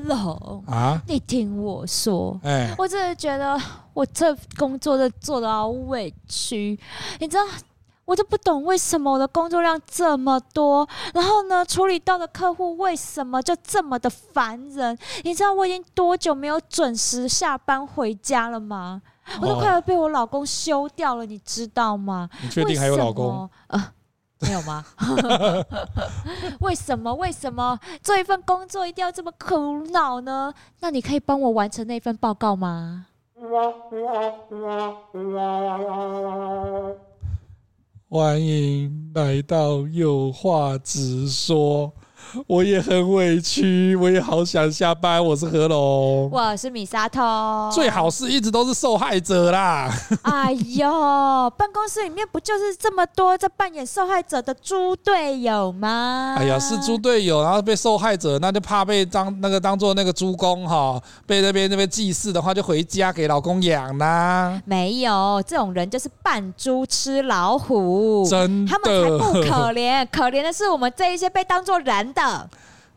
何龙啊，你听我说，哎，我真的觉得我这工作的做的好委屈，你知道，我就不懂为什么我的工作量这么多，然后呢，处理到的客户为什么就这么的烦人？你知道我已经多久没有准时下班回家了吗？我都快要被我老公休掉了，你知道吗？你确定还有老公？呃，没有吗？为什么？为什么做一份工作一定要这么苦恼呢？那你可以帮我完成那份报告吗？欢迎来到有话直说。我也很委屈，我也好想下班。我是何龙，我是米沙头。最好是一直都是受害者啦。哎呦，办公室里面不就是这么多在扮演受害者的猪队友吗？哎呀，是猪队友，然后被受害者，那就怕被当那个当做那个猪公哈，被那边那边祭祀的话，就回家给老公养啦。没有，这种人就是扮猪吃老虎，真的，他们才不可怜，可怜的是我们这一些被当做人的。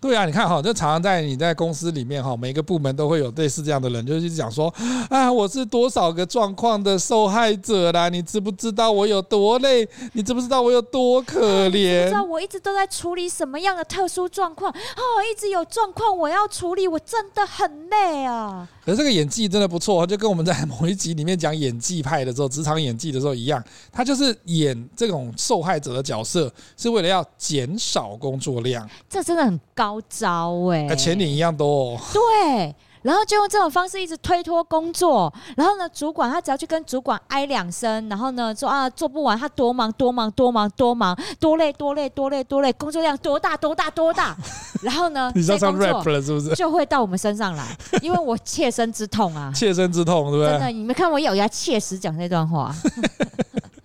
对啊，你看哈，就常常在你在公司里面哈，每个部门都会有类似这样的人，就是讲说 啊，我是多少个状况的受害者啦，你知不知道我有多累？你知不知道我有多可怜？你知道我一直都在处理什么样的特殊状况？哦，一直有状况我要处理，我真的很累啊。可是这个演技真的不错，就跟我们在某一集里面讲演技派的时候，职场演技的时候一样，他就是演这种受害者的角色，是为了要减少工作量。这真的很高招哎、欸，钱领一样多哦。对。然后就用这种方式一直推脱工作，然后呢，主管他只要去跟主管哀两声，然后呢说啊做不完，他多忙多忙多忙多忙多累多累多累多累，工作量多大多大多大，然后呢，你上上 rap 了是不是？就会到我们身上来，因为我切身之痛啊，切身之痛对不对？真的，你们看我咬牙切齿讲那段话。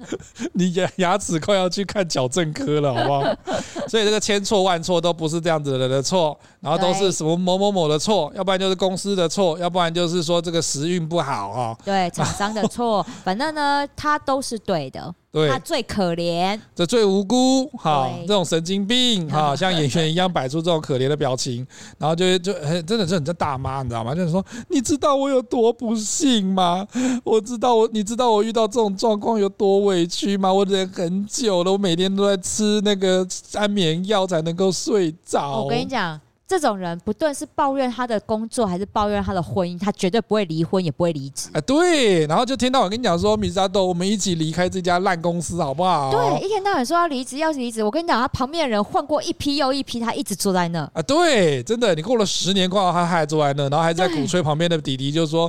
你牙牙齿快要去看矫正科了，好不好？所以这个千错万错都不是这样子的人的错，然后都是什么某某某的错，要不然就是公司的错，要不然就是说这个时运不好啊。对，厂商的错，反正呢，他都是对的。对，他最可怜，这最无辜，哈，这种神经病，哈，像演员一样摆出这种可怜的表情，然后就就很真的是很像大妈，你知道吗？就是说，你知道我有多不幸吗？我知道我，你知道我遇到这种状况有多委屈吗？我忍很久了，我每天都在吃那个安眠药才能够睡着。我跟你讲。这种人不论是抱怨他的工作，还是抱怨他的婚姻，他绝对不会离婚，也不会离职。哎，对，然后就听到我跟你讲说，米沙豆，我们一起离开这家烂公司，好不好？对，一天到晚说要离职，要离职。我跟你讲，他旁边的人换过一批又一批，他一直坐在那。啊，对，真的，你过了十年，过后他还坐在那，然后还在鼓吹旁边的弟弟，就说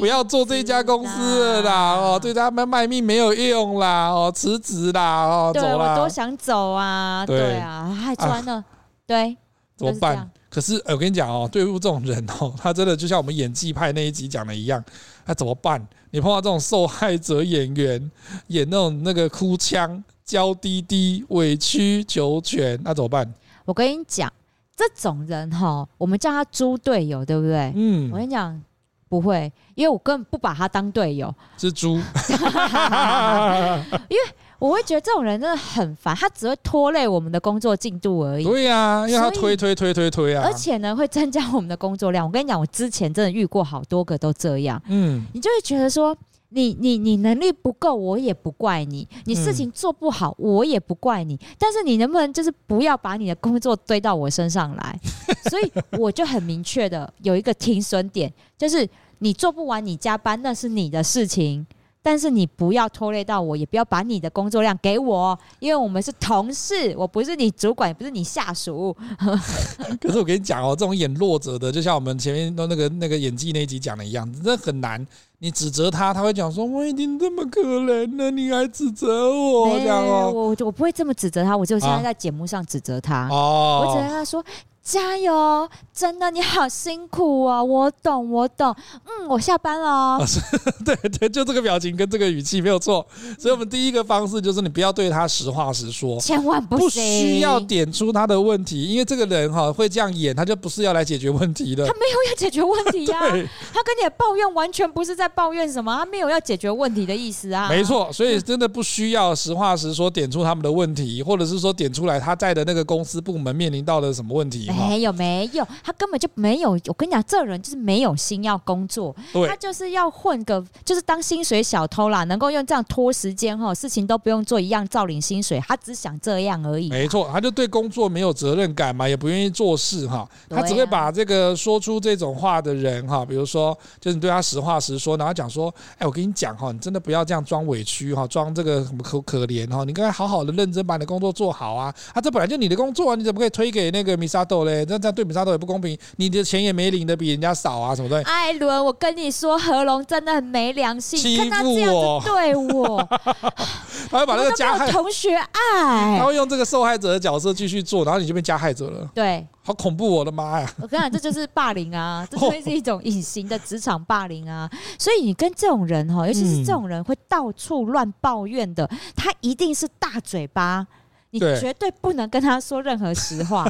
不要做这家公司了啦，哦，对他们卖命没有用啦，哦，辞职啦，哦，走啦。我都想走啊，对啊，他还坐在那，对，怎么办？可是，我跟你讲哦，对付这种人哦，他真的就像我们演技派那一集讲的一样，那怎么办？你碰到这种受害者演员，演那种那个哭腔、娇滴滴、委曲求全，那怎么办？我跟你讲，这种人哈，我们叫他猪队友，对不对？嗯，我跟你讲，不会，因为我根本不把他当队友，是猪，因为。我会觉得这种人真的很烦，他只会拖累我们的工作进度而已。对呀、啊，因为他推推推推推啊，而且呢会增加我们的工作量。我跟你讲，我之前真的遇过好多个都这样。嗯，你就会觉得说，你你你能力不够，我也不怪你；你事情做不好，我也不怪你。但是你能不能就是不要把你的工作堆到我身上来？所以我就很明确的有一个停损点，就是你做不完，你加班那是你的事情。但是你不要拖累到我，也不要把你的工作量给我，因为我们是同事，我不是你主管，也不是你下属。可是我跟你讲哦，这种演弱者的，就像我们前面都那个那个演技那一集讲的一样，真的很难。你指责他，他会讲说：“我已经这么可怜了，你还指责我？”这样哦，我我不会这么指责他，我就现在在节目上指责他。哦，我指责他说。加油！真的，你好辛苦啊！我懂，我懂。嗯，我下班了。哦，对对，就这个表情跟这个语气没有错。所以，我们第一个方式就是你不要对他实话实说，千万不，不需要点出他的问题，因为这个人哈会这样演，他就不是要来解决问题的。他没有要解决问题呀，啊，他跟你的抱怨完全不是在抱怨什么，他没有要解决问题的意思啊。没错，所以真的不需要实话实说，点出他们的问题，或者是说点出来他在的那个公司部门面临到的什么问题。没有没有，他他根本就没有。我跟你讲，这人就是没有心要工作，他就是要混个，就是当薪水小偷啦，能够用这样拖时间哈，事情都不用做，一样照领薪水，他只想这样而已。没错，他就对工作没有责任感嘛，也不愿意做事哈，他只会把这个说出这种话的人哈，比如说就是你对他实话实说，然后讲说，哎，我跟你讲哈，你真的不要这样装委屈哈，装这个什么可可怜哈，你应该好好的认真把你的工作做好啊，啊，这本来就你的工作啊，你怎么可以推给那个米沙豆嘞？这这样对米沙豆也不公平，你的钱也没领的比人家少啊，什么的。艾伦，我跟你说，何龙真的很没良心，欺负我，对我，他会把那个加害同学爱，他会用这个受害者的角色继续做，然后你就变加害者了。对。好恐怖！我的妈呀！我跟你讲，这就是霸凌啊，这就会是一种隐形的职场霸凌啊。所以你跟这种人哈，尤其是这种人会到处乱抱怨的，他一定是大嘴巴。你绝对不能跟他说任何实话，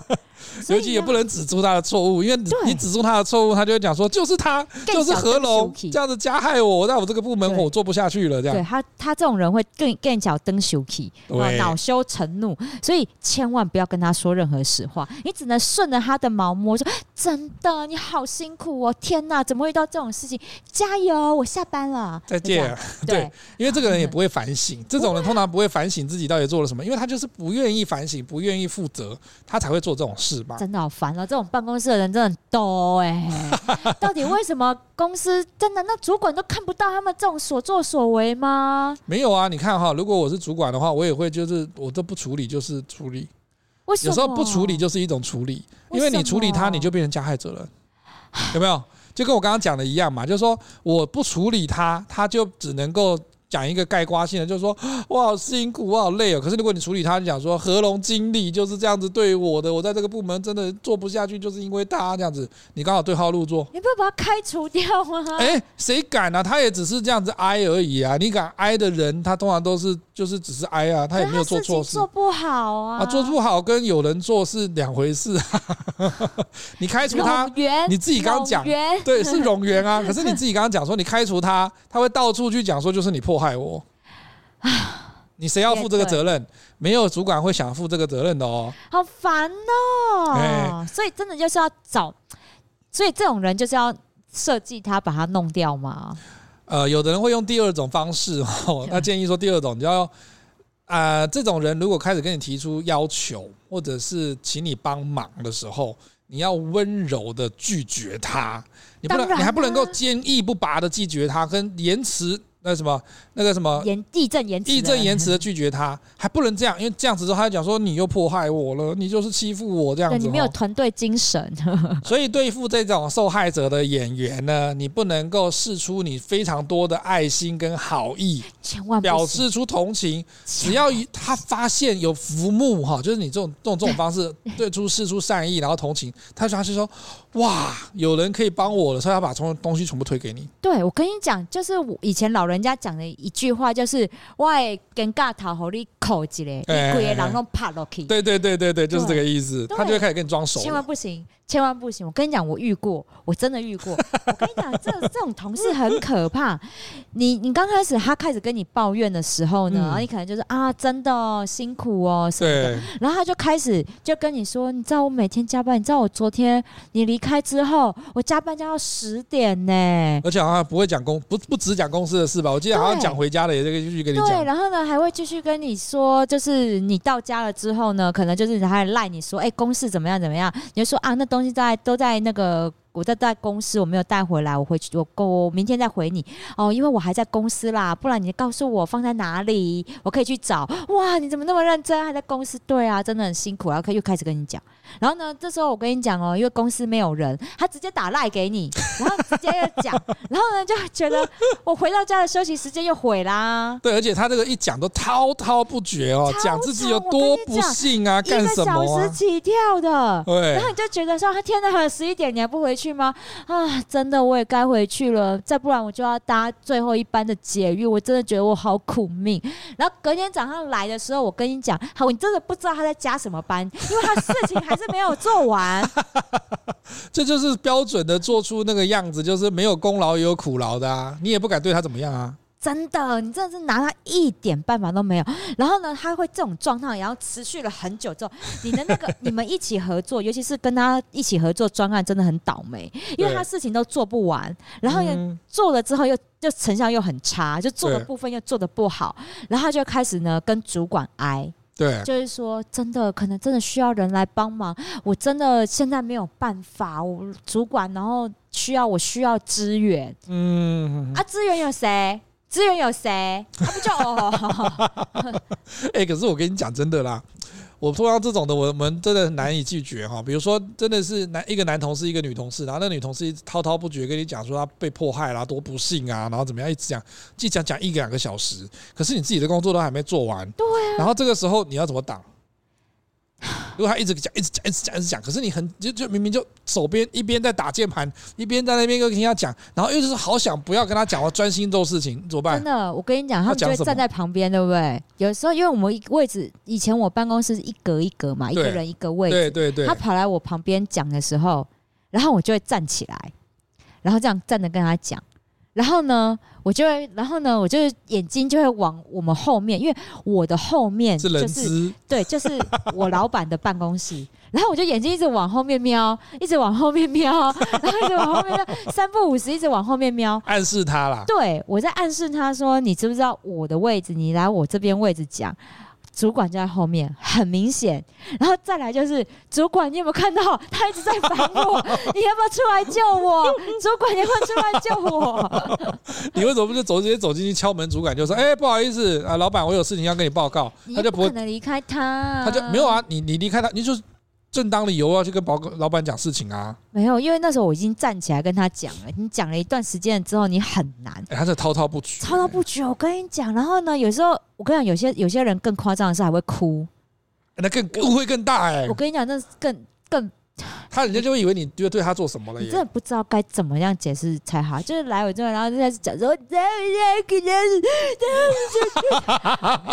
尤其也不能指出他的错误，因为你指出他的错误，他就会讲说就是他，就是何龙这样子加害我，在我这个部门我做不下去了。这样，对他他这种人会更更脚蹬羞气，恼羞成怒，所以千万不要跟他说任何实话，你只能顺着他的毛摸，说真的你好辛苦哦，天哪，怎么会遇到这种事情？加油，我下班了，再见。对，因为这个人也不会反省，这种人通常不会反省自己到底做了什么，因为他就是。不愿意反省，不愿意负责，他才会做这种事吧？真的好烦哦！这种办公室的人真的很多哎、欸。到底为什么公司真的那主管都看不到他们这种所作所为吗？没有啊，你看哈，如果我是主管的话，我也会就是我都不处理，就是处理。为什么？有时候不处理就是一种处理，因为你处理他，你就变成加害者了。有没有？就跟我刚刚讲的一样嘛，就是说我不处理他，他就只能够。讲一个概括性的，就是说 我好辛苦，我好累哦。可是如果你处理他，你讲说合龙经理就是这样子对我的，我在这个部门真的做不下去，就是因为他这样子。你刚好对号入座，你不要把他开除掉吗？哎，谁敢啊？他也只是这样子挨而已啊！你敢挨的人，他通常都是就是只是挨啊，他也没有做错事，做不好啊，啊，做不好跟有人做是两回事啊。你开除他，你自己刚刚讲，对，是冗员啊。可是你自己刚刚讲说你开除他，他会到处去讲说就是你破。害我啊！你谁要负这个责任？没有主管会想负这个责任的哦。好烦哦！所以真的就是要找，所以这种人就是要设计他，把他弄掉嘛。呃，有的人会用第二种方式哦。那建议说，第二种你要啊，这种人如果开始跟你提出要求，或者是请你帮忙的时候，你要温柔的拒绝他。你不能，你还不能够坚毅不拔的拒绝他，跟延迟。那什么，那个什么，言义正言辞，义正言辞的拒绝他，还不能这样，因为这样子之后，他讲说你又迫害我了，你就是欺负我这样子。你没有团队精神。所以对付这种受害者的演员呢，你不能够示出你非常多的爱心跟好意，千万表示出同情。只要他发现有浮木哈，就是你这种这种这种方式对出示出善意，然后同情，他就他是说哇，有人可以帮我了，所以他把从东西全部推给你。对，我跟你讲，就是我以前老。人家讲的一句话就是“我跟尬讨好你口技嘞，你鬼狼都怕落去。”对对对对对，就是这个意思。他就会开始跟你装熟。千万不行，千万不行！我跟你讲，我遇过，我真的遇过。我跟你讲，这这种同事很可怕。你你刚开始他开始跟你抱怨的时候呢，嗯、你可能就是啊，真的、哦、辛苦哦什么的。然后他就开始就跟你说：“你知道我每天加班，你知道我昨天你离开之后，我加班加到十点呢。”而且好像不会讲公不不只讲公司的事吧？我记得好像讲回家的也这个继续跟你讲。对，然后呢还会继续跟你说，就是你到家了之后呢，可能就是还赖你说：“哎、欸，公事怎么样怎么样？”你就说：“啊，那东西在都在那个。”我在在公司，我没有带回来，我回去我我明天再回你哦，因为我还在公司啦，不然你告诉我放在哪里，我可以去找。哇，你怎么那么认真？还在公司？对啊，真的很辛苦，然后可以又开始跟你讲。然后呢，这时候我跟你讲哦，因为公司没有人，他直接打赖给你，然后直接又讲，然后呢就觉得我回到家的休息时间又毁啦。对，而且他这个一讲都滔滔不绝哦，讲自己有多不幸啊，干什么啊？一个小时起跳的，对，然后你就觉得说，他天哪，十一点你还不回去去吗？啊，真的我也该回去了，再不然我就要搭最后一班的捷运，我真的觉得我好苦命。然后隔天早上来的时候，我跟你讲，好，你真的不知道他在加什么班，因为他事情还是没有做完。这就是标准的做出那个样子，就是没有功劳也有苦劳的啊，你也不敢对他怎么样啊。真的，你真的是拿他一点办法都没有。然后呢，他会这种状态，然后持续了很久之后，你的那个 你们一起合作，尤其是跟他一起合作专案，真的很倒霉，因为他事情都做不完，然后又做了之后又就成效又很差，就做的部分又做的不好，然后他就开始呢跟主管挨，对，就是说真的可能真的需要人来帮忙，我真的现在没有办法，我主管然后需要我需要支援，嗯，啊，支援有谁？资源有谁？他、啊、不就哦？哎、欸，可是我跟你讲真的啦，我碰到这种的，我们真的难以拒绝哈。比如说，真的是男一个男同事，一个女同事，然后那女同事滔滔不绝跟你讲说她被迫害啦，多不幸啊，然后怎么样，一直讲，既讲讲一两个小时，可是你自己的工作都还没做完，对啊。然后这个时候你要怎么挡？如果他一直讲，一直讲，一直讲，一直讲，可是你很就就明明就手边一边在打键盘，一边在那边又听他讲，然后又就是好想不要跟他讲，我专心做事情，怎么办？真的，我跟你讲，他们就会站在旁边，对不对？有时候因为我们位置以前我办公室是一格一格嘛，一个人一个位置，对对对。他跑来我旁边讲的时候，然后我就会站起来，然后这样站着跟他讲。然后呢，我就会，然后呢，我就眼睛就会往我们后面，因为我的后面就是，是对，就是我老板的办公室。然后我就眼睛一直往后面瞄，一直往后面瞄，然后一直往后面瞄，三不五时一直往后面瞄，暗示他啦。对，我在暗示他说：“你知不知道我的位置？你来我这边位置讲。”主管就在后面，很明显。然后再来就是主管，你有没有看到他一直在烦我？你要不要出来救我？主管，你要出来救我！你为什么不就走直接走进去敲门？主管就说：“哎、欸，不好意思啊，老板，我有事情要跟你报告。”他就不可能离开他，他就没有啊。你你离开他，你就是。正当理由要去跟保老板讲事情啊？没有，因为那时候我已经站起来跟他讲了。你讲了一段时间之后，你很难。欸、他是滔滔不绝，滔滔不绝。我跟你讲，然后呢，有时候我跟你讲，有些有些人更夸张的是还会哭，欸、那更误会更大哎、欸。我跟你讲，那更更。他人家就会以为你就对他做什么了，你真的不知道该怎么样解释才好。就是来我这边，然后就开始讲说，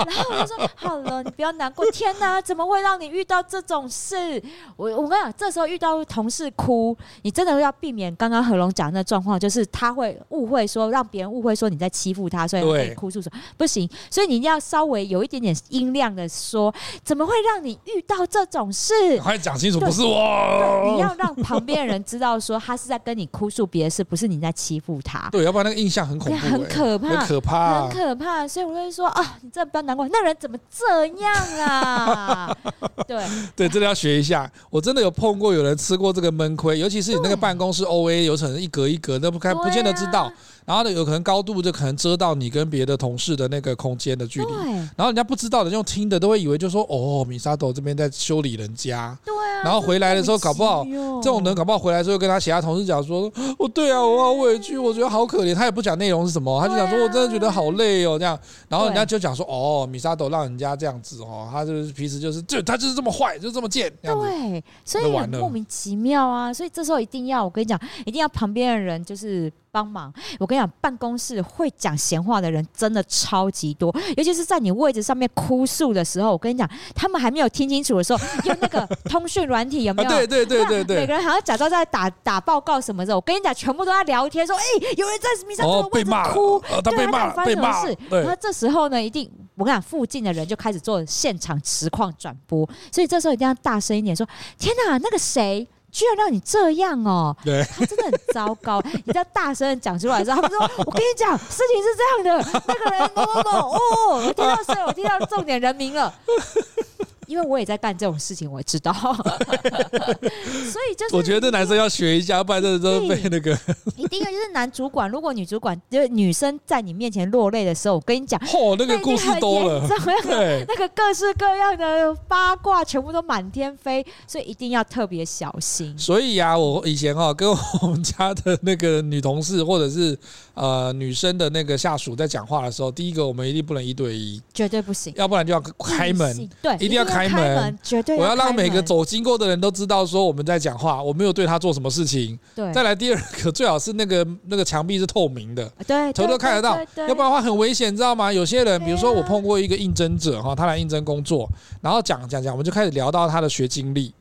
然后我就说好了，你不要难过。天哪，怎么会让你遇到这种事？我我跟你讲，这时候遇到同事哭，你真的要避免刚刚何龙讲的那状况，就是他会误会说，让别人误会说你在欺负他，所以可以哭诉说不行。所以你一定要稍微有一点点音量的说，怎么会让你遇到这种事？快讲清楚，不是我。你要让旁边的人知道，说他是在跟你哭诉别的事，不是你在欺负他。对，要不然那个印象很恐怖、欸，很可怕，很可怕，很可怕。所以我会说啊，你真的不要难过，那人怎么这样啊？对对，真的要学一下。我真的有碰过有人吃过这个闷亏，尤其是你那个办公室 OA 有可能一格一格，都不开，不见得知道。然后呢，有可能高度就可能遮到你跟别的同事的那个空间的距离。然后人家不知道的，用听的都会以为就说哦，米沙斗这边在修理人家。对啊。然后回来的时候搞不好，这种人搞不好回来之后跟他其他同事讲说，哦，对啊，我好委屈，我觉得好可怜。他也不讲内容是什么，他就讲说我真的觉得好累哦这样。然后人家就讲说哦，米沙斗让人家这样子哦，他就是平时就是就他就是这么坏，就这么贱。对，所以很莫名其妙啊。所以这时候一定要我跟你讲，一定要旁边的人就是。帮忙！我跟你讲，办公室会讲闲话的人真的超级多，尤其是在你位置上面哭诉的时候。我跟你讲，他们还没有听清楚的时候，用那个通讯软体有没有？对对对对对，每个人好像假装在打打报告什么的。我跟你讲，全部都在聊天，说：“哎，有人在米莎这个位置哭，他被骂，被骂。”然后这时候呢，一定我跟你讲，附近的人就开始做现场实况转播，所以这时候一定要大声一点说：“天哪，那个谁？”居然让你这样哦！对，他真的很糟糕。你要大声的讲出来之后，他们说：“我跟你讲，事情是这样的，那个人某某某哦，我听到是，我听到重点人名了。”因为我也在干这种事情，我知道，所以就是我觉得这男生要学一下，不然真的都被那个。你第一个就是男主管，如果女主管就是女生在你面前落泪的时候，我跟你讲，嚯，那个故事多了，对，那个各式各样的八卦全部都满天飞，所以一定要特别小心。所以啊，我以前哈跟我们家的那个女同事或者是呃女生的那个下属在讲话的时候，第一个我们一定不能一对一，绝对不行，要不然就要开门，对，一定要开。开门，绝对！我要让每个走经过的人都知道说我们在讲话，我没有对他做什么事情。对，再来第二个，最好是那个那个墙壁是透明的，对，头都看得到，要不然的话很危险，知道吗？有些人，比如说我碰过一个应征者哈，他来应征工作，然后讲讲讲，我们就开始聊到他的学经历。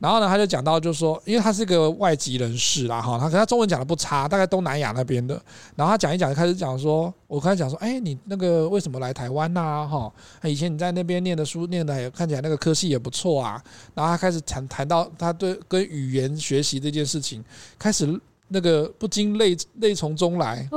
然后呢，他就讲到，就是说，因为他是一个外籍人士啦，哈，他可他中文讲的不差，大概东南亚那边的。然后他讲一讲，就开始讲说，我开始讲说，哎，你那个为什么来台湾呐？哈，以前你在那边念的书念的也看起来那个科系也不错啊。然后他开始谈谈到他对跟语言学习这件事情，开始那个不禁泪泪从中来，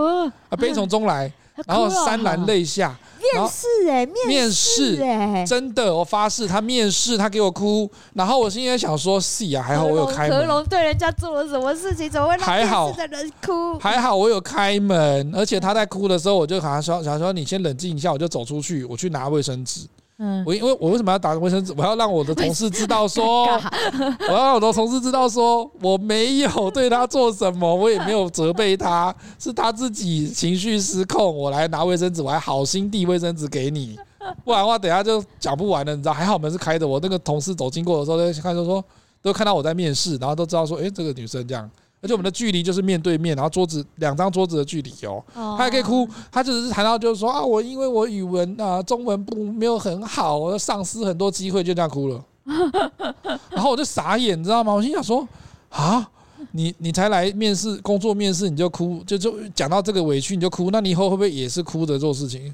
啊，悲从中来。然后潸然泪下，面试哎，面试哎，真的，我发誓，他面试，他给我哭，然后我现在想说，是啊，还好我有开门。何龙对人家做了什么事情，怎么会让面试的人哭？还好我有开门，而且他在哭的时候，我就好像说，想说你先冷静一下，我就走出去，我去拿卫生纸。嗯，我因为我为什么要打卫生纸？我要让我的同事知道说，我要让我的同事知道说，我没有对他做什么，我也没有责备他，是他自己情绪失控。我来拿卫生纸，我还好心递卫生纸给你，不然的话等下就讲不完了，你知道？还好门是开的，我那个同事走经过的时候，就看就说，都看到我在面试，然后都知道说，诶，这个女生这样。而且我们的距离就是面对面，然后桌子两张桌子的距离哦，他还可以哭，他只是谈到就是说啊，我因为我语文啊中文不没有很好，我丧失很多机会，就这样哭了。然后我就傻眼，你知道吗？我心想说啊，你你才来面试工作面试你就哭，就就讲到这个委屈你就哭，那你以后会不会也是哭着做事情？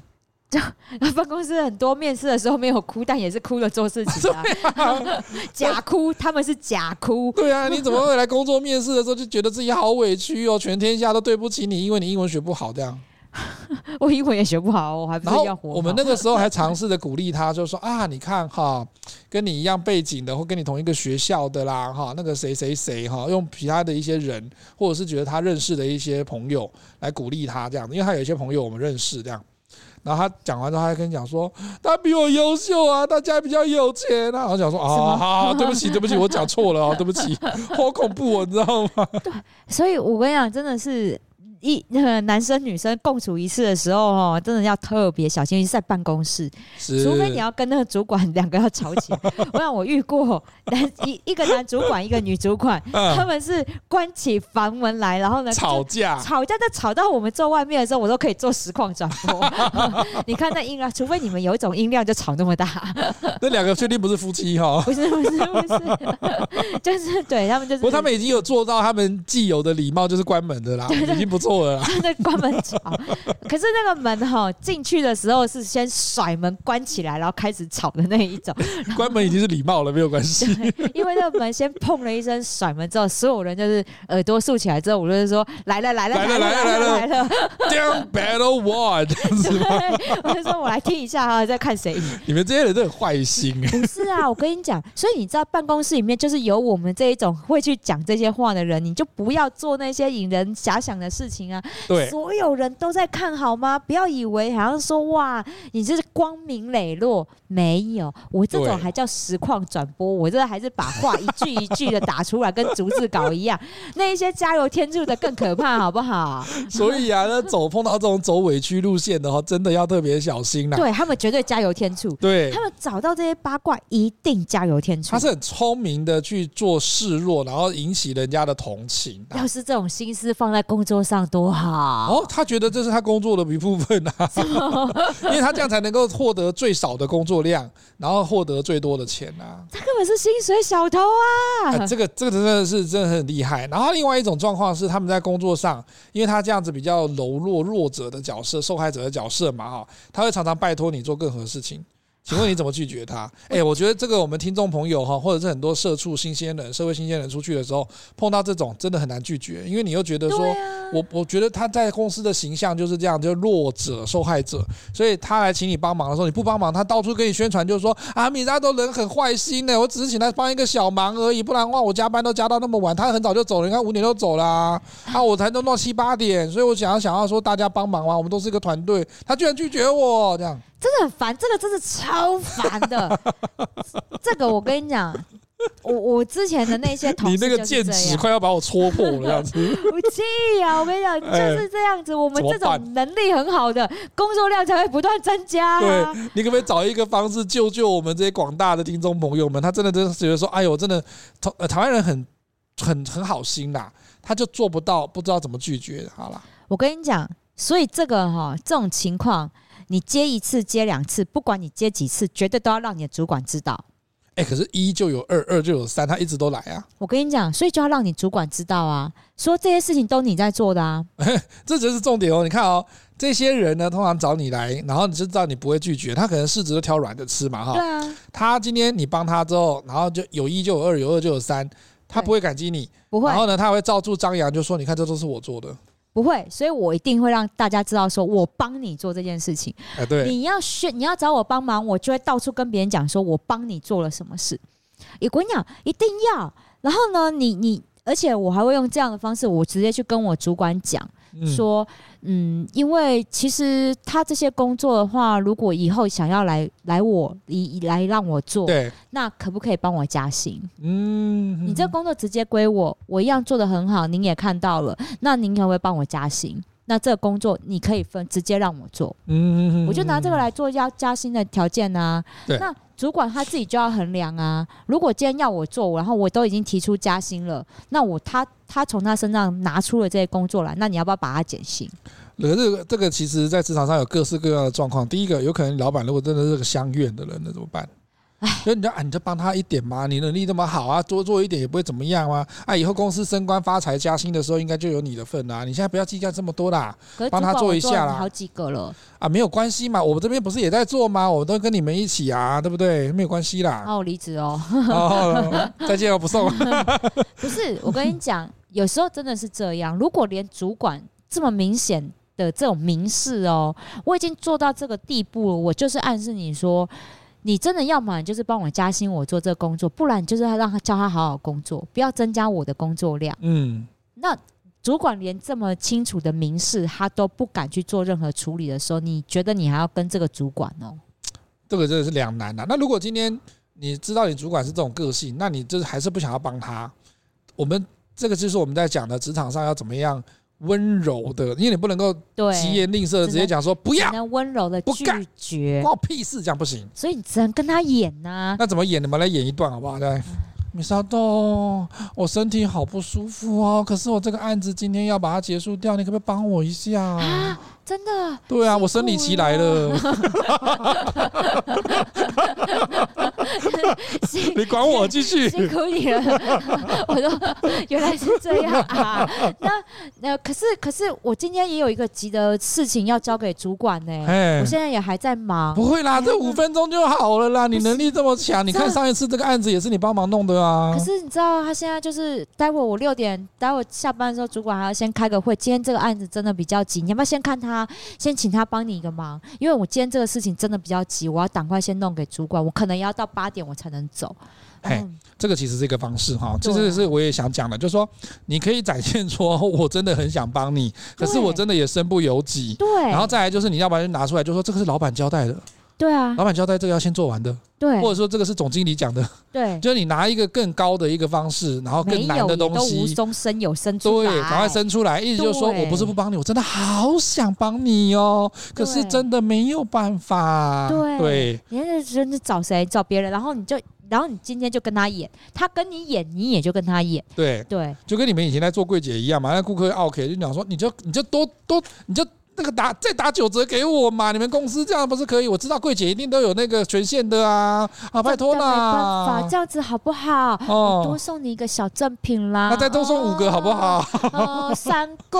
就 办公室很多面试的时候没有哭，但也是哭着做事情啊。假哭，他们是假哭。对啊，你怎么会来工作面试的时候就觉得自己好委屈哦？全天下都对不起你，因为你英文学不好这样。我英文也学不好，我还不是要活。我们那个时候还尝试着鼓励他，就说啊，你看哈，跟你一样背景的，或跟你同一个学校的啦，哈，那个谁谁谁哈，用其他的一些人，或者是觉得他认识的一些朋友来鼓励他这样，因为他有一些朋友我们认识这样。然后他讲完之后，他还跟你讲说，他比我优秀啊，他家比较有钱啊。然后讲说啊，好，对不起，对不起，我讲错了哦，对不起，好恐怖哦，你知道吗？对，所以我跟你讲，真的是。一 那个男生女生共处一室的时候哦，真的要特别小心，是在办公室，除非你要跟那个主管两个要吵起来。我想我遇过 男一一个男主管一个女主管，他们是关起房门来，然后呢吵架，吵架在吵到我们坐外面的时候，我都可以做实况转播。你看那音量，除非你们有一种音量就吵那么大。那两个确定不是夫妻哈？不是不是不是，就是对他们就是。不过他们已经有做到他们既有的礼貌，就是关门的啦，已经不错。在关门吵，可是那个门哈进去的时候是先甩门关起来，然后开始吵的那一种。关门已经是礼貌了，没有关系。因为那个门先砰了一声，甩门之后，所有人就是耳朵竖起来之后，我就是说来了来了来了来了来了，Down battle one，我就说我来听一下哈，在看谁赢。你们这些人都很坏心。不是啊，我跟你讲，所以你知道办公室里面就是有我们这一种会去讲这些话的人，你就不要做那些引人遐想的事情。啊，对，所有人都在看好吗？不要以为好像说哇，你这是光明磊落，没有，我这种还叫实况转播，我这还是把话一句一句的打出来，跟逐字稿一样。那一些加油添醋的更可怕，好不好？所以啊，那走碰到这种走委屈路线的话，真的要特别小心了。对，他们绝对加油添醋，对他们找到这些八卦一定加油添醋。他是很聪明的去做示弱，然后引起人家的同情。要是这种心思放在工作上。多好哦！他觉得这是他工作的一部分啊，因为他这样才能够获得最少的工作量，然后获得最多的钱啊。他根本是薪水小偷啊！哎、这个这个真的是真的很厉害。然后另外一种状况是，他们在工作上，因为他这样子比较柔弱弱者的角色、受害者的角色嘛，哈，他会常常拜托你做任何事情。请问你怎么拒绝他？哎、欸，我觉得这个我们听众朋友哈，或者是很多社畜新鲜人、社会新鲜人出去的时候，碰到这种真的很难拒绝，因为你又觉得说，我我觉得他在公司的形象就是这样，就弱者、受害者，所以他来请你帮忙的时候，你不帮忙，他到处跟你宣传，就是说啊，米扎都人很坏心呢，我只是请他帮一个小忙而已，不然的话我加班都加到那么晚，他很早就走了，你看五点就走了啊，啊，我才弄到七八点，所以我想要想要说大家帮忙嘛，我们都是一个团队，他居然拒绝我这样。真的很烦，这个真的超烦的。这个我跟你讲，我我之前的那些同事，你那个剑指快要把我戳破了，这样子。不气呀！我跟你讲，就是这样子。我们这种能力很好的，工作量才会不断增加。对，你可不可以找一个方式救救我们这些广大的听众朋友们？他真的真的觉得说，哎呦，真的台台湾人很很很好心啦，他就做不到，不知道怎么拒绝。好了，我跟你讲，所以这个哈，这种情况。你接一次接两次，不管你接几次，绝对都要让你的主管知道。哎，可是一就有二，二就有三，他一直都来啊。我跟你讲，所以就要让你主管知道啊，说这些事情都你在做的啊。这就是重点哦。你看哦，这些人呢，通常找你来，然后你就知道你不会拒绝，他可能柿子都挑软的吃嘛，哈。对啊。他今天你帮他之后，然后就有一就有二，有二就有三，他不会感激你，不会。然后呢，他会照住张扬，就说：“你看，这都是我做的。”不会，所以我一定会让大家知道，说我帮你做这件事情。你要选，你要找我帮忙，我就会到处跟别人讲，说我帮你做了什么事。也跟你讲，一定要。然后呢，你你，而且我还会用这样的方式，我直接去跟我主管讲。说，嗯，因为其实他这些工作的话，如果以后想要来来我以来让我做，对，那可不可以帮我加薪？嗯，你这工作直接归我，我一样做的很好，您也看到了，那您可不可以帮我加薪？那这个工作你可以分直接让我做，嗯，我就拿这个来做加加薪的条件啊。对，那主管他自己就要衡量啊。如果今天要我做，然后我都已经提出加薪了，那我他他从他身上拿出了这些工作来，那你要不要把他减薪？可是这个其实在职场上有各式各样的状况。第一个，有可能老板如果真的是个相怨的人，那怎么办？所以你就啊，你就帮他一点嘛，你能力这么好啊，多做一点也不会怎么样啊。啊，以后公司升官发财加薪的时候，应该就有你的份啊。你现在不要计较这么多啦，帮他做一下啦。好几个了啊，没有关系嘛，我们这边不是也在做吗？我都跟你们一起啊，对不对？没有关系啦。好，我离职哦。哦，再见哦，不送。不是，我跟你讲，有时候真的是这样。如果连主管这么明显的这种明示哦，我已经做到这个地步了，我就是暗示你说。你真的要么你就是帮我加薪，我做这个工作，不然就是让他叫他好好工作，不要增加我的工作量。嗯，那主管连这么清楚的明示，他都不敢去做任何处理的时候，你觉得你还要跟这个主管哦？这个真的是两难啊。那如果今天你知道你主管是这种个性，那你就是还是不想要帮他？我们这个就是我们在讲的职场上要怎么样？温柔的，因为你不能够疾言吝啬的直接讲说不要，温柔的拒绝，关我屁事，这样不行。所以你只能跟他演呐、啊。那怎么演？你们来演一段好不好？来，米沙豆，我身体好不舒服哦，可是我这个案子今天要把它结束掉，你可不可以帮我一下？啊真的？对啊，我生理期来了。你管我继续，辛苦你了。我说原来是这样 啊。那那可是可是我今天也有一个急的事情要交给主管呢。我现在也还在忙。不会啦，这五分钟就好了啦。你能力这么强，你看上一次这个案子也是你帮忙弄的啊。可是你知道他现在就是待会我六点，待会下班的时候，主管还要先开个会。今天这个案子真的比较急，你要不要先看他？先请他帮你一个忙，因为我今天这个事情真的比较急，我要赶快先弄给主管，我可能要到八点我才能走。哎，这个其实是一个方式哈，这是是我也想讲的，就是说你可以展现出我真的很想帮你，可是我真的也身不由己。对，然后再来就是你要不然就拿出来，就说这个是老板交代的。对啊，老板交代这个要先做完的。对，或者说这个是总经理讲的。对，就是你拿一个更高的一个方式，然后更难的东西，无中生有生出来，对，赶快生出来。意思就是说我不是不帮你，我真的好想帮你哦，可是真的没有办法。对，对，你是真的找谁？找别人，然后你就，然后你今天就跟他演，他跟你演，你也就跟他演。对对，就跟你们以前在做柜姐一样嘛，那顾客 OK 就讲说，你就你就多多你就。那个打再打九折给我嘛？你们公司这样不是可以？我知道柜姐一定都有那个权限的啊！啊，拜托啦！没办法，这样子好不好？哦，多送你一个小赠品啦！那再多送五个好不好？哦，三个，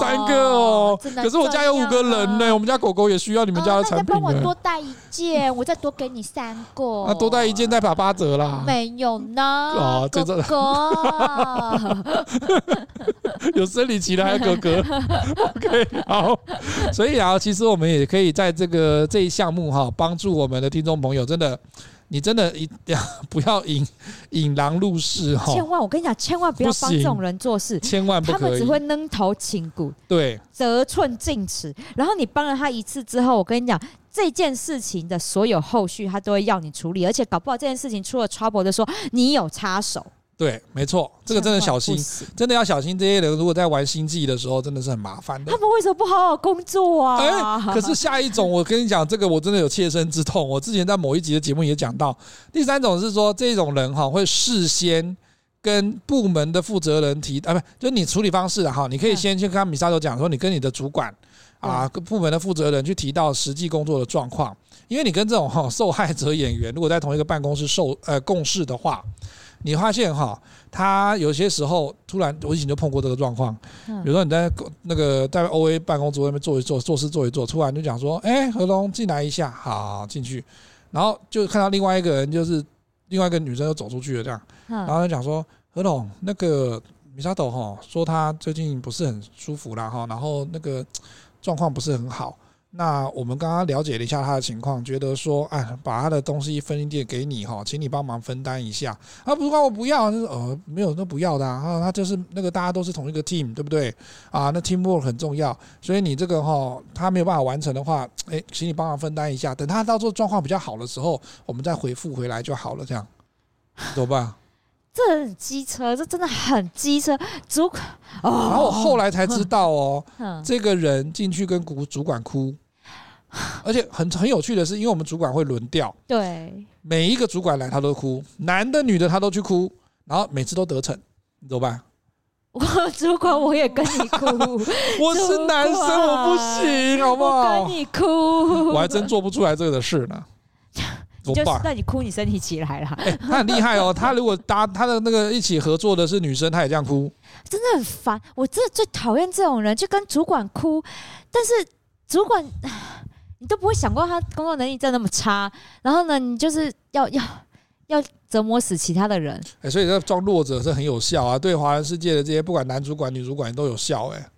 三个哦。可是我家有五个人呢，我们家狗狗也需要你们家的产品。那再帮我多带一件，我再多给你三个。那多带一件再打八折啦。没有呢，哥哥。有生理期的还有哥哥。OK，好。所以啊，其实我们也可以在这个这一项目哈，帮助我们的听众朋友。真的，你真的一定要不要引引狼入室哈！千万，我跟你讲，千万不要帮这种人做事，千万不可以。他们只会扔头倾骨，对，得寸进尺。然后你帮了他一次之后，我跟你讲，这件事情的所有后续，他都会要你处理，而且搞不好这件事情出了 trouble 的时候，你有插手。对，没错，这个真的小心，真的要小心。这些人如果在玩星际的时候，真的是很麻烦的。他们为什么不好好工作啊？哎，可是下一种，我跟你讲，这个我真的有切身之痛。我之前在某一集的节目也讲到，第三种是说，这种人哈会事先跟部门的负责人提啊，不，就是你处理方式哈，你可以先去跟米萨头讲说，你跟你的主管啊，跟部门的负责人去提到实际工作的状况，因为你跟这种哈受害者演员如果在同一个办公室受呃共事的话，你发现哈，他有些时候突然，我以前就碰过这个状况，比如说你在那个在 O A 办公桌那边坐一坐，做事做一做，突然就讲说，哎，何龙进来一下，好进去，然后就看到另外一个人就是。另外一个女生又走出去了，这样，然后他讲说：“何总，那个米沙斗哈，说他最近不是很舒服啦哈，然后那个状况不是很好。”那我们刚刚了解了一下他的情况，觉得说，哎，把他的东西分一点给你哈，请你帮忙分担一下。啊，不管我不要，就是呃，没有那不要的啊。他就是那个大家都是同一个 team，对不对？啊，那 teamwork 很重要，所以你这个哈，他没有办法完成的话，哎，请你帮忙分担一下。等他到时候状况比较好的时候，我们再回复回来就好了。这样，怎么办？这很机车，这真的很机车。主管，然后我后来才知道哦，这个人进去跟主主管哭。而且很很有趣的是，因为我们主管会轮调，对，每一个主管来他都哭，男的女的他都去哭，然后每次都得逞，你怎么办？我主管我也跟你哭，我是男生我不行，好不好？跟你哭，我还真做不出来这个的事呢。怎么办？那你哭，你身体起来了。欸，他很厉害哦，他如果搭他的那个一起合作的是女生，他也这样哭，真的很烦。我真的最讨厌这种人，就跟主管哭，但是主管。你都不会想过他工作能力真的那么差，然后呢，你就是要要要折磨死其他的人。哎，所以这装弱者是很有效啊，对华人世界的这些不管男主管女主管都有效哎。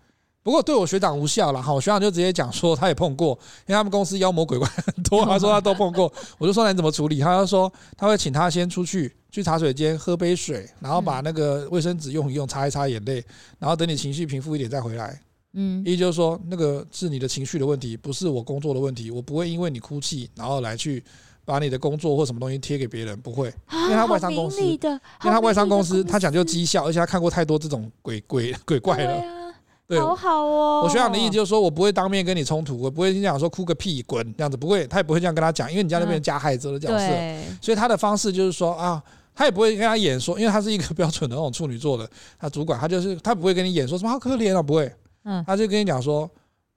不过对我学长无效了哈，我学长就直接讲说他也碰过，因为他们公司妖魔鬼怪很多，他说他都碰过。我就说那你怎么处理？他就说他会请他先出去去茶水间喝杯水，然后把那个卫生纸用一用，擦一擦眼泪，然后等你情绪平复一点再回来。嗯，意思就是说，那个是你的情绪的问题，不是我工作的问题。我不会因为你哭泣，然后来去把你的工作或什么东西贴给别人，不会。因为他外商公司，因为他外商公司，他讲究绩效，而且他看过太多这种鬼鬼鬼怪了。对，好好哦。我学长的意思就是说，我不会当面跟你冲突，我不会跟你讲说哭个屁滚这样子，不会，他也不会这样跟他讲，因为你家那边加害者的角色，所以他的方式就是说啊，他也不会跟他演说，因为他是一个 标准的那种处女座的，他主管他就是他不会跟你演说什么好可怜啊，不会。嗯，他就跟你讲说，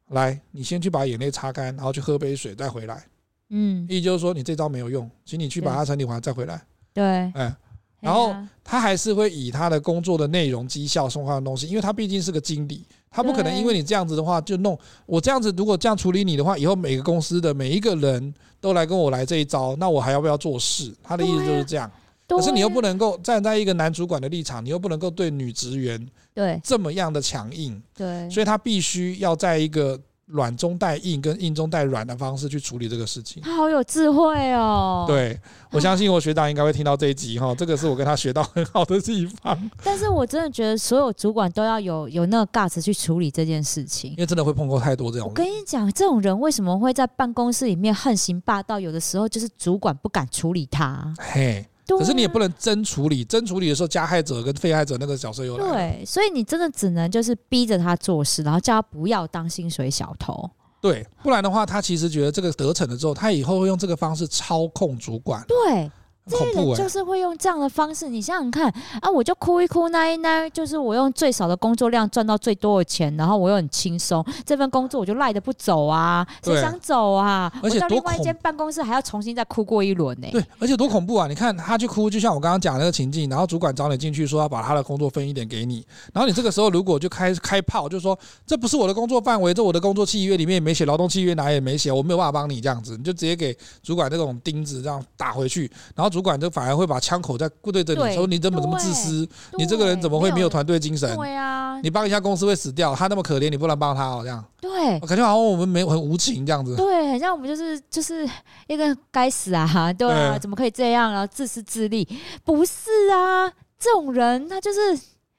来，你先去把眼泪擦干，然后去喝杯水，再回来。嗯，意思就是说你这招没有用，请你去把他身体还再回来。对，哎，然后他还是会以他的工作的内容、绩效送他的东西，因为他毕竟是个经理，他不可能因为你这样子的话就弄我这样子。如果这样处理你的话，以后每个公司的每一个人都来跟我来这一招，那我还要不要做事？他的意思就是这样。可是你又不能够站在一个男主管的立场，你又不能够对女职员对这么样的强硬，对，所以他必须要在一个软中带硬跟硬中带软的方式去处理这个事情。他好有智慧哦！对，我相信我学长应该会听到这一集哈，这个是我跟他学到很好的地方。但是我真的觉得所有主管都要有有那个 guts 去处理这件事情，因为真的会碰过太多这种。我跟你讲，这种人为什么会在办公室里面横行霸道？有的时候就是主管不敢处理他。嘿。可是你也不能真处理，真处理的时候，加害者跟被害者那个角色又来了。对，所以你真的只能就是逼着他做事，然后叫他不要当薪水小偷。对，不然的话，他其实觉得这个得逞了之后，他以后会用这个方式操控主管。对。这些人就是会用这样的方式，你想想看啊，我就哭一哭，那一那，就是我用最少的工作量赚到最多的钱，然后我又很轻松，这份工作我就赖着不走啊，谁想走啊？而且到另外一间办公室还要重新再哭过一轮呢。对，而且多恐怖啊！你看他去哭，就像我刚刚讲那个情境，然后主管找你进去说要把他的工作分一点给你，然后你这个时候如果就开开炮，就说这不是我的工作范围，这我的工作契约里面也没写，劳动契约哪也没写，我没有办法帮你这样子，你就直接给主管这种钉子这样打回去，然后主管就反而会把。枪口在对着你说：“你怎么这么自私？你这个人怎么会没有团队精神？对啊，你帮一下公司会死掉。他那么可怜，你不能帮他哦。这样对，感觉好像我们没很无情这样子。对，很像我们就是就是一个该死啊！对啊，怎么可以这样？啊自私自利，不是啊？这种人他就是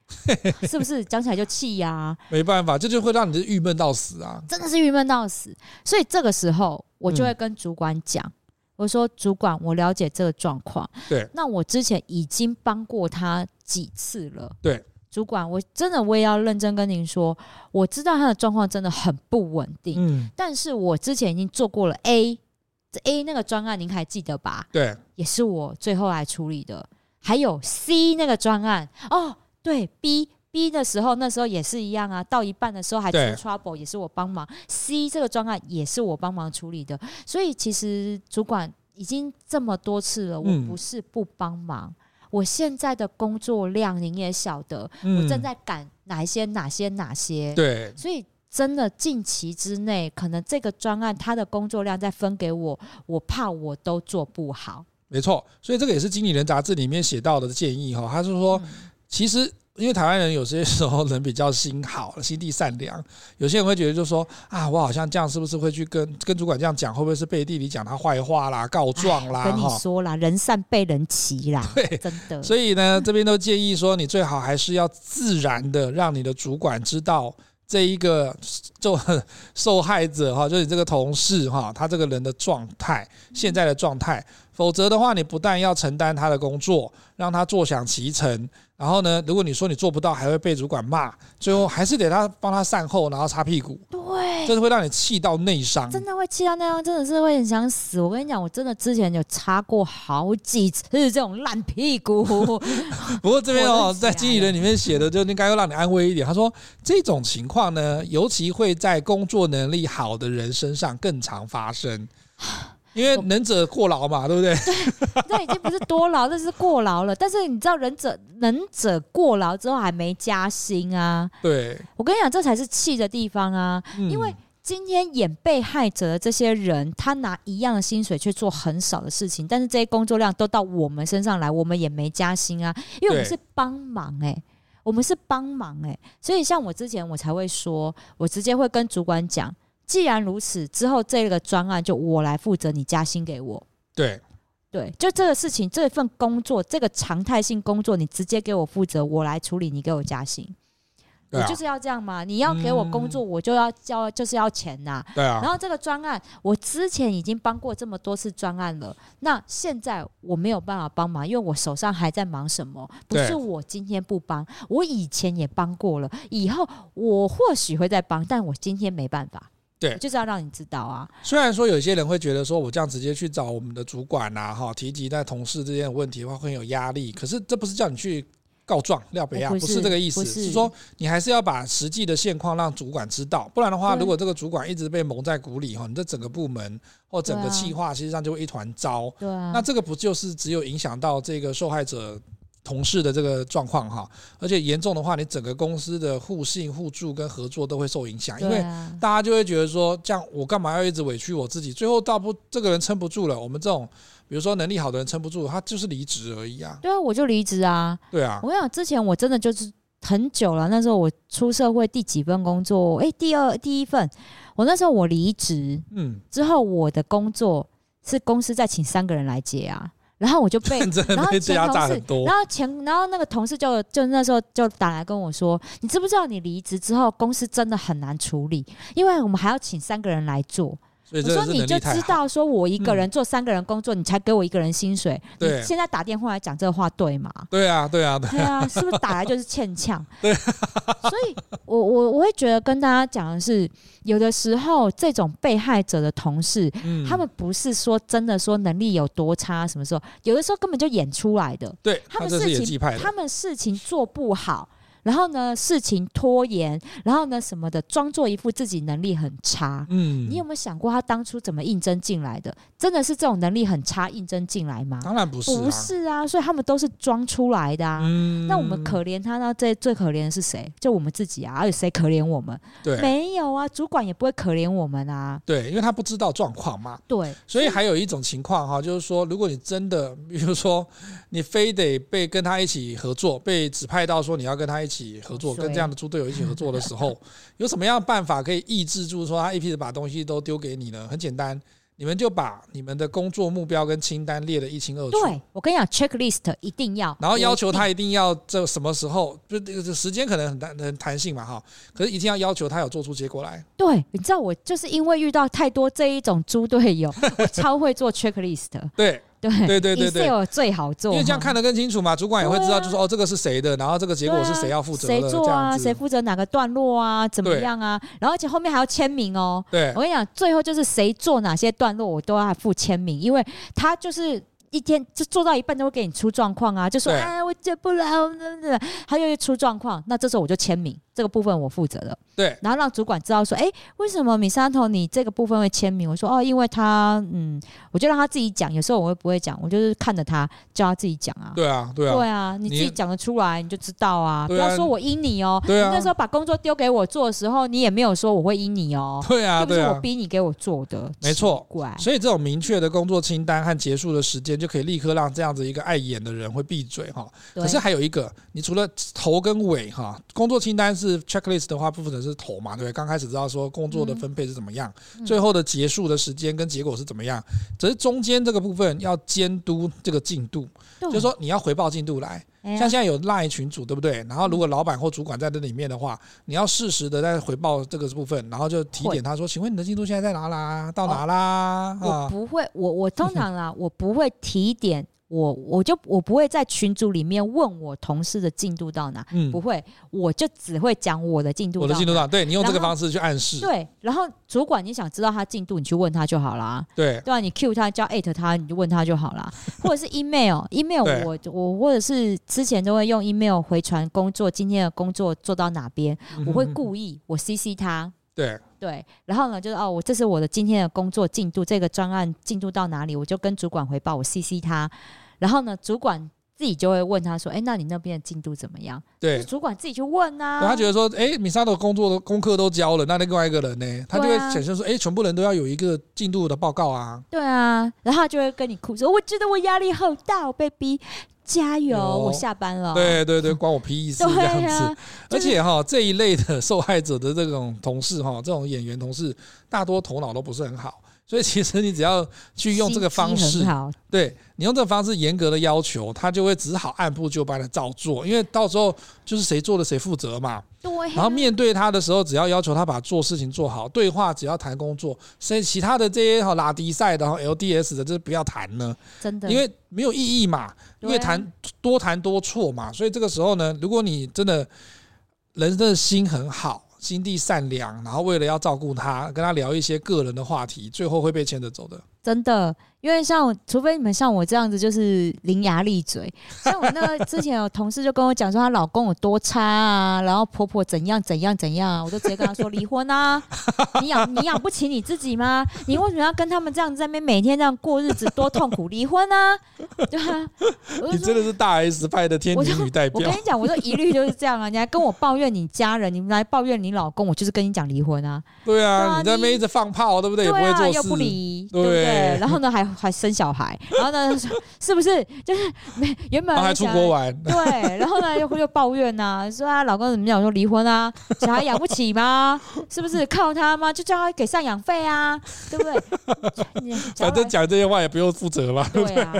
是不是讲起来就气呀？没办法，这就会让你郁闷到死啊！真的是郁闷到死。所以这个时候，我就会跟主管讲。”我说主管，我了解这个状况。对，那我之前已经帮过他几次了。对，主管，我真的我也要认真跟您说，我知道他的状况真的很不稳定。嗯，但是我之前已经做过了 A，这 A 那个专案您还记得吧？对，也是我最后来处理的。还有 C 那个专案哦，对 B B 的时候，那时候也是一样啊，到一半的时候还出 trouble，也是我帮忙。C 这个专案也是我帮忙处理的，所以其实主管已经这么多次了，我不是不帮忙。嗯我现在的工作量您也晓得，嗯、我正在赶哪一些、哪些、哪些。对，所以真的近期之内，可能这个专案他的工作量再分给我，我怕我都做不好。没错，所以这个也是《经理人》杂志里面写到的建议哈，他是说，其实。因为台湾人有些时候人比较心好，心地善良，有些人会觉得就是说啊，我好像这样是不是会去跟跟主管这样讲，会不会是背地里讲他坏话啦、告状啦？跟你说啦，人善被人欺啦，对，真的。所以呢，这边都建议说，你最好还是要自然的让你的主管知道这一个受 受害者哈，就是你这个同事哈，他这个人的状态，现在的状态。否则的话，你不但要承担他的工作，让他坐享其成。然后呢，如果你说你做不到，还会被主管骂，最后还是得他帮他善后，然后擦屁股。对，这是会让你气到内伤，真的会气到内伤，真的是会很想死。我跟你讲，我真的之前有擦过好几次这种烂屁股。不过这边哦，在经理人里面写的就应该要让你安慰一点。他说这种情况呢，尤其会在工作能力好的人身上更常发生。因为能者过劳嘛，对不对？对，这已经不是多劳，这是过劳了。但是你知道，忍者能者过劳之后还没加薪啊？对，我跟你讲，这才是气的地方啊！嗯、因为今天演被害者的这些人，他拿一样的薪水去做很少的事情，但是这些工作量都到我们身上来，我们也没加薪啊，因为我们是帮忙哎、欸，我们是帮忙哎、欸，所以像我之前我才会说，我直接会跟主管讲。既然如此，之后这个专案就我来负责，你加薪给我。对，对，就这个事情，这份工作，这个常态性工作，你直接给我负责，我来处理，你给我加薪。你就是要这样嘛？你要给我工作，我就要交，就是要钱呐。对啊。然后这个专案，我之前已经帮过这么多次专案了，那现在我没有办法帮忙，因为我手上还在忙什么？不是我今天不帮，我以前也帮过了，以后我或许会再帮，但我今天没办法。对，就是要让你知道啊。虽然说有些人会觉得说，我这样直接去找我们的主管呐，哈，提及在同事之间的问题的话会很有压力。可是这不是叫你去告状、廖北亚，不是这个意思，是，是说你还是要把实际的现况让主管知道。不然的话，如果这个主管一直被蒙在鼓里哈，你这整个部门或整个企划，实际上就会一团糟。对啊。那这个不就是只有影响到这个受害者？同事的这个状况哈，而且严重的话，你整个公司的互信、互助跟合作都会受影响，因为大家就会觉得说，这样我干嘛要一直委屈我自己？最后倒不这个人撑不住了，我们这种比如说能力好的人撑不住，他就是离职而已啊。对啊，我就离职啊。对啊，我跟你讲，之前我真的就是很久了，那时候我出社会第几份工作？哎，第二第一份，我那时候我离职，嗯，之后我的工作是公司再请三个人来接啊。然后我就被，然后前同事，然后前，然后那个同事就就那时候就打来跟我说，你知不知道你离职之后公司真的很难处理，因为我们还要请三个人来做。我说你就知道，说我一个人做三个人工作，你才给我一个人薪水。你现在打电话来讲这话对吗？对啊，对啊，对啊，是不是打来就是欠呛？对，所以我我我会觉得跟大家讲的是，有的时候这种被害者的同事，他们不是说真的说能力有多差，什么时候有的时候根本就演出来的。对，他们事情他们事情做不好。然后呢，事情拖延，然后呢，什么的，装作一副自己能力很差。嗯，你有没有想过他当初怎么应征进来的？真的是这种能力很差应征进来吗？当然不是，不是啊。所以他们都是装出来的啊。嗯，那我们可怜他呢？最最可怜的是谁？就我们自己啊。而且谁可怜我们？对，没有啊。主管也不会可怜我们啊。对，因为他不知道状况嘛。对，所以还有一种情况哈，就是说，如果你真的，比如说，你非得被跟他一起合作，被指派到说你要跟他一起合作，跟这样的猪队友一起合作的时候，有什么样的办法可以抑制住说他一批的把东西都丢给你呢？很简单，你们就把你们的工作目标跟清单列得一清二楚。对，我跟你讲，checklist 一定要，然后要求他一定要这什么时候，就这个时间可能很弹很弹性嘛哈，可是一定要要求他有做出结果来。对，你知道我就是因为遇到太多这一种猪队友，我超会做 checklist。对。对对对对对，最好做，因为这样看得更清楚嘛，主管也会知道，就说哦，这个是谁的，然后这个结果是谁要负责的，谁做啊，谁负责哪个段落啊，怎么样啊？然后而且后面还要签名哦。对，我跟你讲，最后就是谁做哪些段落，我都要附签名，因为他就是一天就做到一半都会给你出状况啊，就说哎，我接不了，他又出状况，那这时候我就签名。这个部分我负责的，对，然后让主管知道说，哎，为什么米沙头你这个部分会签名？我说哦，因为他，嗯，我就让他自己讲。有时候我会不会讲，我就是看着他叫他自己讲啊。对啊，对啊，对啊，你自己讲得出来，你就知道啊。不要说我阴你哦。对啊。你那时候把工作丢给我做的时候，你也没有说我会阴你哦。对啊，对不是我逼你给我做的。没错。所以这种明确的工作清单和结束的时间，就可以立刻让这样子一个爱演的人会闭嘴哈。可是还有一个，你除了头跟尾哈，工作清单是 checklist 的话。部分的是头嘛，对不对？刚开始知道说工作的分配是怎么样，嗯、最后的结束的时间跟结果是怎么样，只是中间这个部分要监督这个进度，就是说你要回报进度来。像现在有 LINE 群组，对不对？然后如果老板或主管在这里面的话，你要适时的在回报这个部分，然后就提点他说：“请问你的进度现在在哪啦？到哪啦？”哦、我不会，我我通常啦，我不会提点。我我就我不会在群组里面问我同事的进度到哪，嗯，不会，我就只会讲我的进度。我的进度到哪？对，你用这个方式去暗示。对，然后主管你想知道他进度，你去问他就好啦。对，对啊，你 Q 他叫艾特他，你就问他就好啦。或者是 email，email 我我或者是之前都会用 email 回传工作，今天的工作做到哪边，我会故意我 CC 他。对对，然后呢，就是哦，我这是我的今天的工作进度，这个专案进度到哪里，我就跟主管回报，我 CC 他。然后呢，主管自己就会问他说：“哎，那你那边的进度怎么样？”对，主管自己去问啊。他觉得说：“哎，米莎的工作的功课都交了，那另外一个人呢？”他就会显示说：“哎，全部人都要有一个进度的报告啊。”对啊，然后他就会跟你哭说：“我觉得我压力好大，我被逼。”加油！我下班了。对对对，关我屁事这样子。啊就是、而且哈，这一类的受害者的这种同事哈，这种演员同事，大多头脑都不是很好。所以其实你只要去用这个方式，对你用这个方式严格的要求，他就会只好按部就班的照做，因为到时候就是谁做的谁负责嘛。对。然后面对他的时候，只要要求他把做事情做好，对话只要谈工作，所以其他的这些哈拉低赛的、LDS 的，就是不要谈呢。真的。因为没有意义嘛，因为谈多谈多错嘛，所以这个时候呢，如果你真的人真的心很好。心地善良，然后为了要照顾他，跟他聊一些个人的话题，最后会被牵着走的。真的。因为像，除非你们像我这样子，就是伶牙俐嘴。像我那个之前有同事就跟我讲说，她老公有多差啊，然后婆婆怎样怎样怎样，我就直接跟她说离婚啊！你养你养不起你自己吗？你为什么要跟他们这样在那边每天这样过日子，多痛苦？离婚啊！对啊，你真的是大 S 派的天女女代表。我跟你讲，我说一律就是这样啊！你还跟我抱怨你家人，你们来抱怨你老公，我就是跟你讲离婚啊！对啊，你在那边一直放炮，对不对？对啊，又不离，对不对？然后呢，还。还生小孩，然后呢，是不是就是没原本还出国玩？对，然后呢又会又抱怨呐、啊，说她老公怎么样？说离婚啊，小孩养不起吗？是不是靠他吗？就叫他给赡养费啊，对不对？反正讲这些话也不用负责嘛。对啊，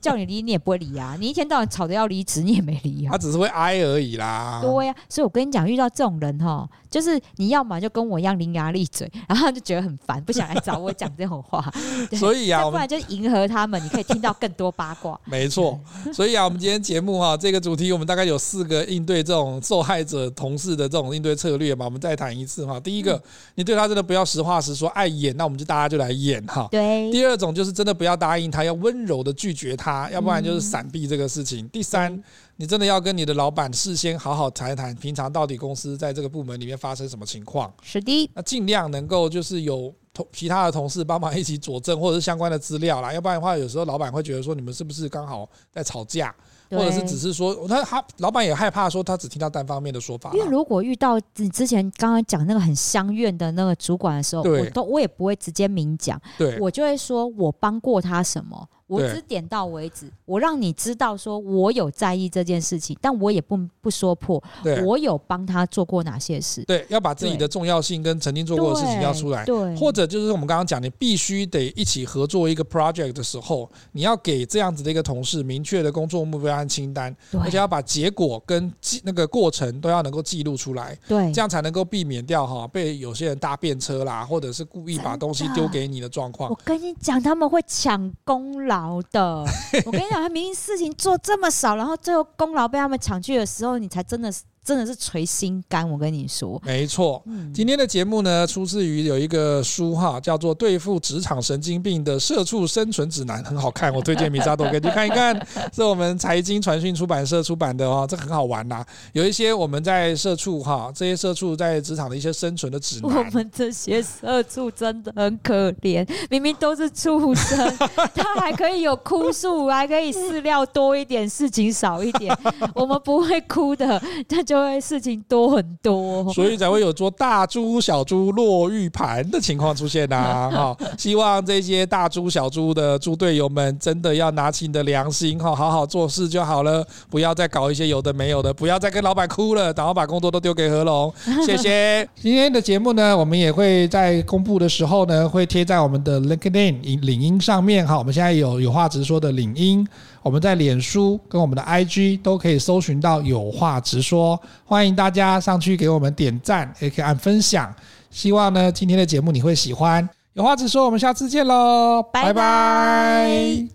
叫你离你也不会离啊，你一天到晚吵着要离职，你也没离啊。他只是会挨而已啦。对呀、啊，所以我跟你讲，遇到这种人哈，就是你要么就跟我一样伶牙俐嘴，然后就觉得很烦，不想来找我讲这种话。所以啊，我们。就迎合他们，你可以听到更多八卦。没错，所以啊，我们今天节目哈，这个主题我们大概有四个应对这种受害者同事的这种应对策略嘛，我们再谈一次哈。第一个，你对他真的不要实话实说，爱演，那我们就大家就来演哈。对。第二种就是真的不要答应他，要温柔的拒绝他，要不然就是闪避这个事情。第三，你真的要跟你的老板事先好好谈一谈，平常到底公司在这个部门里面发生什么情况。是的。那尽量能够就是有。同其他的同事帮忙一起佐证，或者是相关的资料啦，要不然的话，有时候老板会觉得说你们是不是刚好在吵架，或者是只是说他他老板也害怕说他只听到单方面的说法。因为如果遇到你之前刚刚讲那个很相怨的那个主管的时候，我都我也不会直接明讲，对我就会说我帮过他什么。我只点到为止，我让你知道说我有在意这件事情，但我也不不说破，我有帮他做过哪些事。对，要把自己的重要性跟曾经做过的事情要出来。对，或者就是我们刚刚讲，你必须得一起合作一个 project 的时候，你要给这样子的一个同事明确的工作目标和清单，而且要把结果跟记那个过程都要能够记录出来。对，这样才能够避免掉哈被有些人搭便车啦，或者是故意把东西丢给你的状况。我跟你讲，他们会抢功劳。好的，我跟你讲，他明明事情做这么少，然后最后功劳被他们抢去的时候，你才真的真的是捶心肝。我跟你说，没错。嗯、今天的节目呢，出自于有一个书哈，叫做《对付职场神经病的社畜生存指南》，很好看，我推荐米扎多可以去看一看。是我们财经传讯出版社出版的哦，这很好玩呐、啊。有一些我们在社畜哈，这些社畜在职场的一些生存的指南。我们这些社畜真的很可怜，明明都是畜生，他还可以有哭诉，还可以饲料多一点，事情少一点。我们不会哭的，他就会事情多很多，所以才会有做大猪小猪落玉盘的情况出现呐、啊。哈，希望这些大猪小猪的猪队友们真的要拿起你的良心哈，好好做事就好了，不要再搞一些有的没有的，不要再跟老板哭了，然后把工作都丢给何龙。谢谢。今天的节目呢，我们也会在公布的时候呢，会贴在我们的 LinkedIn 领英上面哈。我们现在有有话直说的领英，我们在脸书跟我们的 IG 都可以搜寻到有话直说，欢迎大家上去给我们点赞，也可以按分享。希望呢，今天的节目你会喜欢。有话直说，我们下次见喽，拜拜。拜拜。